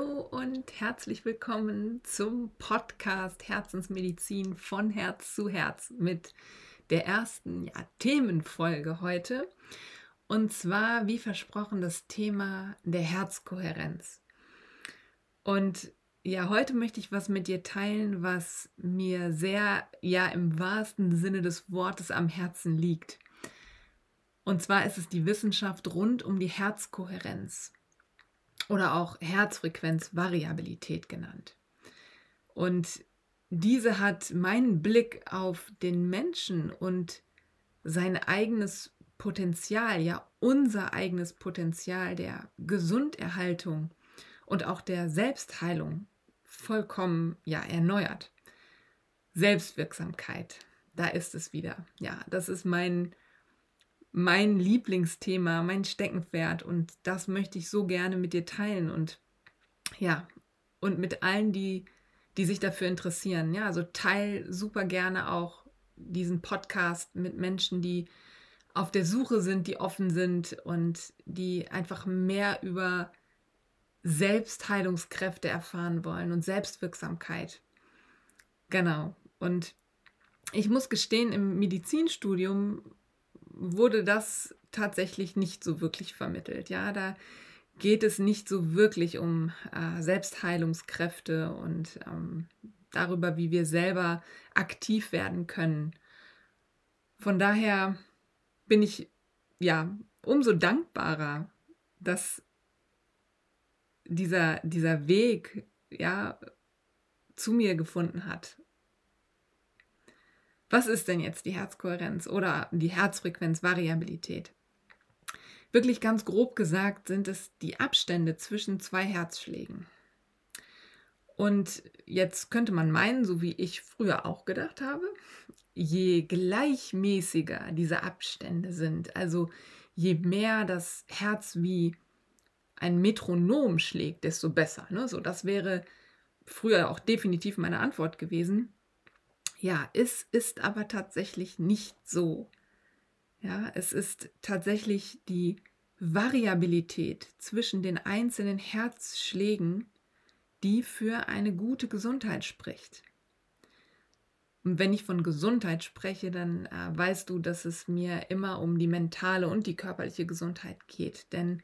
Hallo und herzlich willkommen zum Podcast Herzensmedizin von Herz zu Herz mit der ersten ja, Themenfolge heute. Und zwar, wie versprochen, das Thema der Herzkohärenz. Und ja, heute möchte ich was mit dir teilen, was mir sehr, ja, im wahrsten Sinne des Wortes am Herzen liegt. Und zwar ist es die Wissenschaft rund um die Herzkohärenz oder auch Herzfrequenzvariabilität genannt. Und diese hat meinen Blick auf den Menschen und sein eigenes Potenzial, ja unser eigenes Potenzial der Gesunderhaltung und auch der Selbstheilung vollkommen ja erneuert. Selbstwirksamkeit, da ist es wieder. Ja, das ist mein mein Lieblingsthema, mein Steckenpferd und das möchte ich so gerne mit dir teilen und ja, und mit allen, die, die sich dafür interessieren. Ja, also teil super gerne auch diesen Podcast mit Menschen, die auf der Suche sind, die offen sind und die einfach mehr über Selbstheilungskräfte erfahren wollen und Selbstwirksamkeit. Genau. Und ich muss gestehen, im Medizinstudium wurde das tatsächlich nicht so wirklich vermittelt. Ja, da geht es nicht so wirklich um äh, Selbstheilungskräfte und ähm, darüber, wie wir selber aktiv werden können. Von daher bin ich ja umso dankbarer, dass dieser, dieser Weg ja zu mir gefunden hat was ist denn jetzt die Herzkohärenz oder die Herzfrequenzvariabilität? Wirklich ganz grob gesagt sind es die Abstände zwischen zwei Herzschlägen. Und jetzt könnte man meinen, so wie ich früher auch gedacht habe, je gleichmäßiger diese Abstände sind, also je mehr das Herz wie ein Metronom schlägt, desto besser. Ne? So, das wäre früher auch definitiv meine Antwort gewesen. Ja, es ist aber tatsächlich nicht so. Ja, es ist tatsächlich die Variabilität zwischen den einzelnen Herzschlägen, die für eine gute Gesundheit spricht. Und wenn ich von Gesundheit spreche, dann äh, weißt du, dass es mir immer um die mentale und die körperliche Gesundheit geht. Denn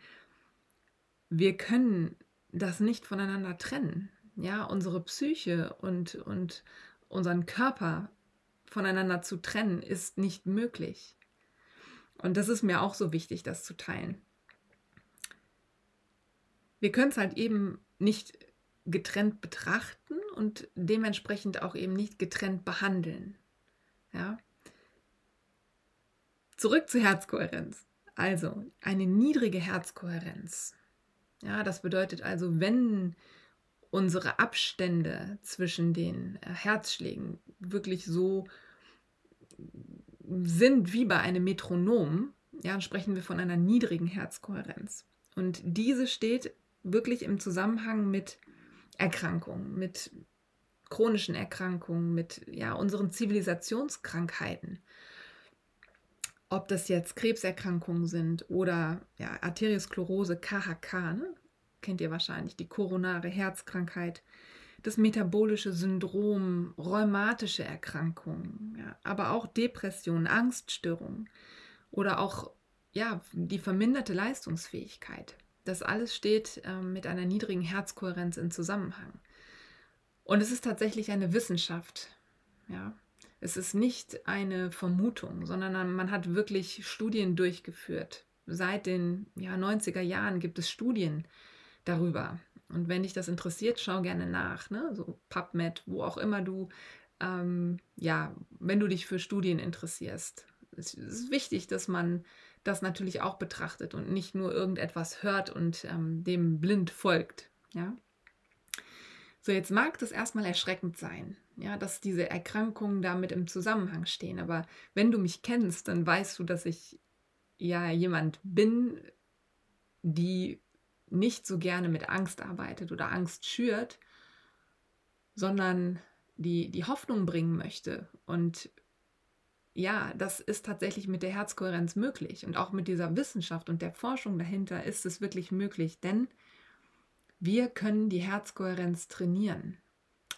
wir können das nicht voneinander trennen. Ja, unsere Psyche und, und unseren Körper voneinander zu trennen, ist nicht möglich. Und das ist mir auch so wichtig, das zu teilen. Wir können es halt eben nicht getrennt betrachten und dementsprechend auch eben nicht getrennt behandeln. Ja? Zurück zur Herzkohärenz. Also eine niedrige Herzkohärenz. Ja, das bedeutet also, wenn unsere Abstände zwischen den äh, Herzschlägen wirklich so sind wie bei einem Metronom, ja, dann sprechen wir von einer niedrigen Herzkohärenz. Und diese steht wirklich im Zusammenhang mit Erkrankungen, mit chronischen Erkrankungen, mit ja, unseren Zivilisationskrankheiten. Ob das jetzt Krebserkrankungen sind oder ja, Arteriosklerose, KHK, ne? Kennt ihr wahrscheinlich, die koronare Herzkrankheit, das metabolische Syndrom, rheumatische Erkrankungen, ja, aber auch Depressionen, Angststörungen oder auch ja, die verminderte Leistungsfähigkeit. Das alles steht äh, mit einer niedrigen Herzkohärenz in Zusammenhang. Und es ist tatsächlich eine Wissenschaft. Ja. Es ist nicht eine Vermutung, sondern man hat wirklich Studien durchgeführt. Seit den ja, 90er Jahren gibt es Studien, darüber. Und wenn dich das interessiert, schau gerne nach, ne? so PubMed, wo auch immer du, ähm, ja, wenn du dich für Studien interessierst. Es ist wichtig, dass man das natürlich auch betrachtet und nicht nur irgendetwas hört und ähm, dem blind folgt. Ja? So, jetzt mag das erstmal erschreckend sein, ja, dass diese Erkrankungen damit im Zusammenhang stehen. Aber wenn du mich kennst, dann weißt du, dass ich ja jemand bin, die nicht so gerne mit Angst arbeitet oder Angst schürt, sondern die, die Hoffnung bringen möchte. Und ja, das ist tatsächlich mit der Herzkohärenz möglich. Und auch mit dieser Wissenschaft und der Forschung dahinter ist es wirklich möglich. Denn Wir können die Herzkohärenz trainieren.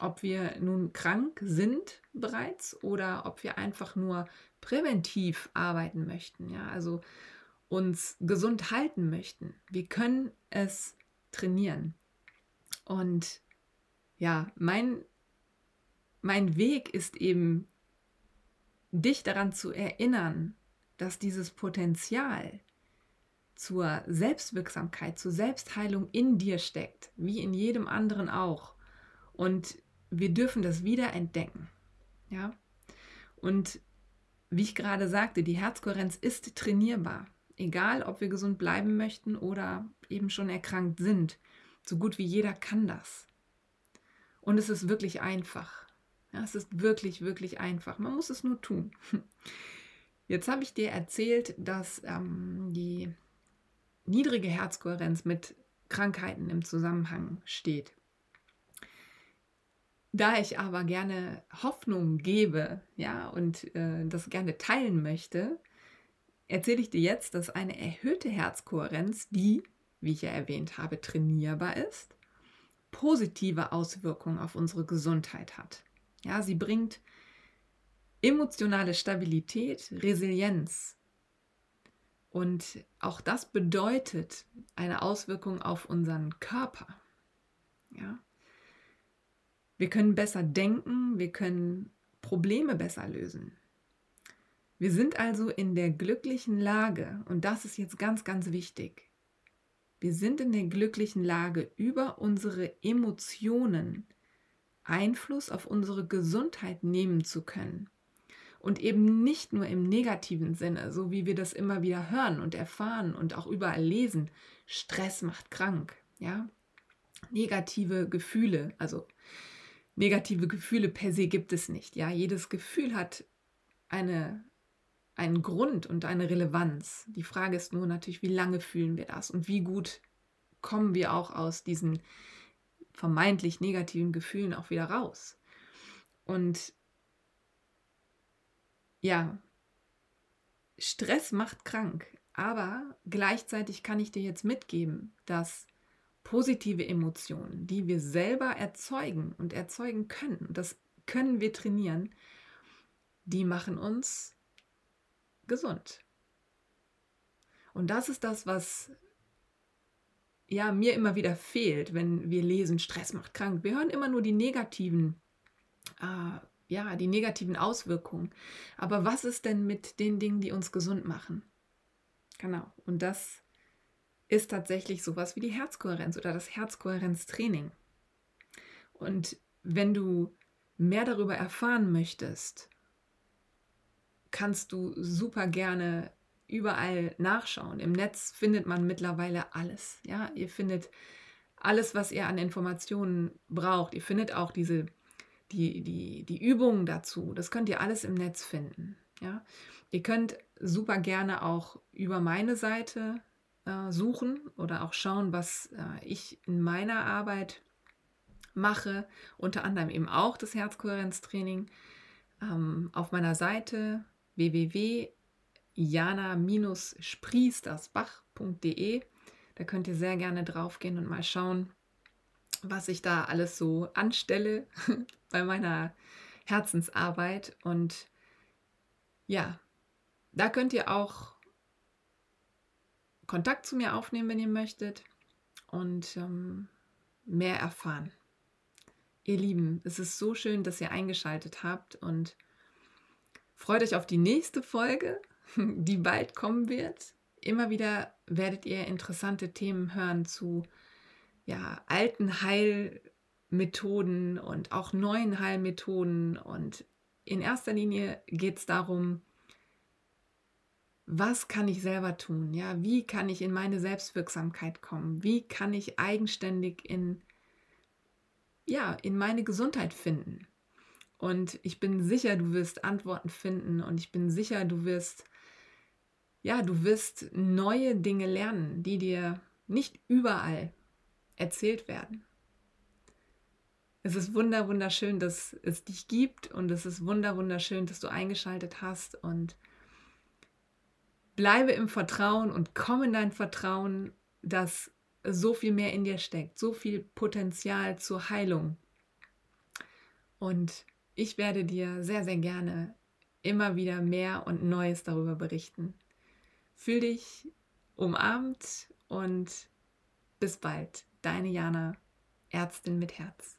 Ob wir nun krank sind bereits oder ob wir einfach nur präventiv arbeiten möchten, ja, also uns gesund halten möchten. Wir können es trainieren. Und ja, mein, mein Weg ist eben, dich daran zu erinnern, dass dieses Potenzial zur Selbstwirksamkeit, zur Selbstheilung in dir steckt, wie in jedem anderen auch. Und wir dürfen das wieder entdecken. Ja? Und wie ich gerade sagte, die Herzkohärenz ist trainierbar. Egal, ob wir gesund bleiben möchten oder eben schon erkrankt sind. So gut wie jeder kann das. Und es ist wirklich einfach. Ja, es ist wirklich, wirklich einfach. Man muss es nur tun. Jetzt habe ich dir erzählt, dass ähm, die niedrige Herzkohärenz mit Krankheiten im Zusammenhang steht. Da ich aber gerne Hoffnung gebe, ja, und äh, das gerne teilen möchte, erzähle ich dir jetzt, dass eine erhöhte Herzkohärenz, die, wie ich ja erwähnt habe, trainierbar ist, positive Auswirkungen auf unsere Gesundheit hat. Ja, sie bringt emotionale Stabilität, Resilienz. Und auch das bedeutet eine Auswirkung auf unseren Körper. Ja? Wir können besser denken, wir können Probleme besser lösen. Wir sind also in der glücklichen Lage, und das ist jetzt ganz, ganz wichtig, wir sind in der glücklichen Lage, über unsere Emotionen Einfluss auf unsere Gesundheit nehmen zu können. Und eben nicht nur im negativen Sinne, so wie wir das immer wieder hören und erfahren und auch überall lesen. Stress macht krank, ja. Negative Gefühle, also negative Gefühle per se gibt es nicht. Ja, jedes Gefühl hat eine, einen Grund und eine Relevanz. Die Frage ist nur natürlich, wie lange fühlen wir das und wie gut kommen wir auch aus diesen vermeintlich negativen Gefühlen auch wieder raus. Und ja, Stress macht krank, aber gleichzeitig kann ich dir jetzt mitgeben, dass positive Emotionen, die wir selber erzeugen und erzeugen können, das können wir trainieren, die machen uns gesund. Und das ist das, was ja mir immer wieder fehlt, wenn wir lesen, Stress macht krank. Wir hören immer nur die negativen, äh, ja, die negativen Auswirkungen. Aber was ist denn mit den Dingen, die uns gesund machen? Genau. Und das ist tatsächlich sowas wie die Herzkohärenz oder das Herzkohärenztraining. Und wenn du mehr darüber erfahren möchtest, kannst du super gerne überall nachschauen. Im Netz findet man mittlerweile alles. Ja, ihr findet alles, was ihr an Informationen braucht. Ihr findet auch diese, die, die, die Übungen dazu. Das könnt ihr alles im Netz finden. Ja, ihr könnt super gerne auch über meine Seite äh, suchen oder auch schauen, was äh, ich in meiner Arbeit mache, unter anderem eben auch das Herzkohärenztraining ähm, auf meiner Seite www.jana-spriestersbach.de. Da könnt ihr sehr gerne draufgehen und mal schauen, was ich da alles so anstelle bei meiner Herzensarbeit. Und ja, da könnt ihr auch Kontakt zu mir aufnehmen, wenn ihr möchtet und ähm, mehr erfahren. Ihr Lieben, es ist so schön, dass ihr eingeschaltet habt und freut euch auf die nächste Folge, die bald kommen wird. Immer wieder werdet ihr interessante Themen hören zu ja, alten Heilmethoden und auch neuen Heilmethoden. Und in erster Linie geht es darum, was kann ich selber tun? Ja, wie kann ich in meine Selbstwirksamkeit kommen? Wie kann ich eigenständig in ja, in meine Gesundheit finden? Und ich bin sicher, du wirst Antworten finden und ich bin sicher, du wirst ja, du wirst neue Dinge lernen, die dir nicht überall erzählt werden. Es ist wunder wunderschön, dass es dich gibt und es ist wunder wunderschön, dass du eingeschaltet hast und Bleibe im Vertrauen und komm in dein Vertrauen, dass so viel mehr in dir steckt, so viel Potenzial zur Heilung. Und ich werde dir sehr, sehr gerne immer wieder mehr und Neues darüber berichten. Fühl dich umarmt und bis bald. Deine Jana, Ärztin mit Herz.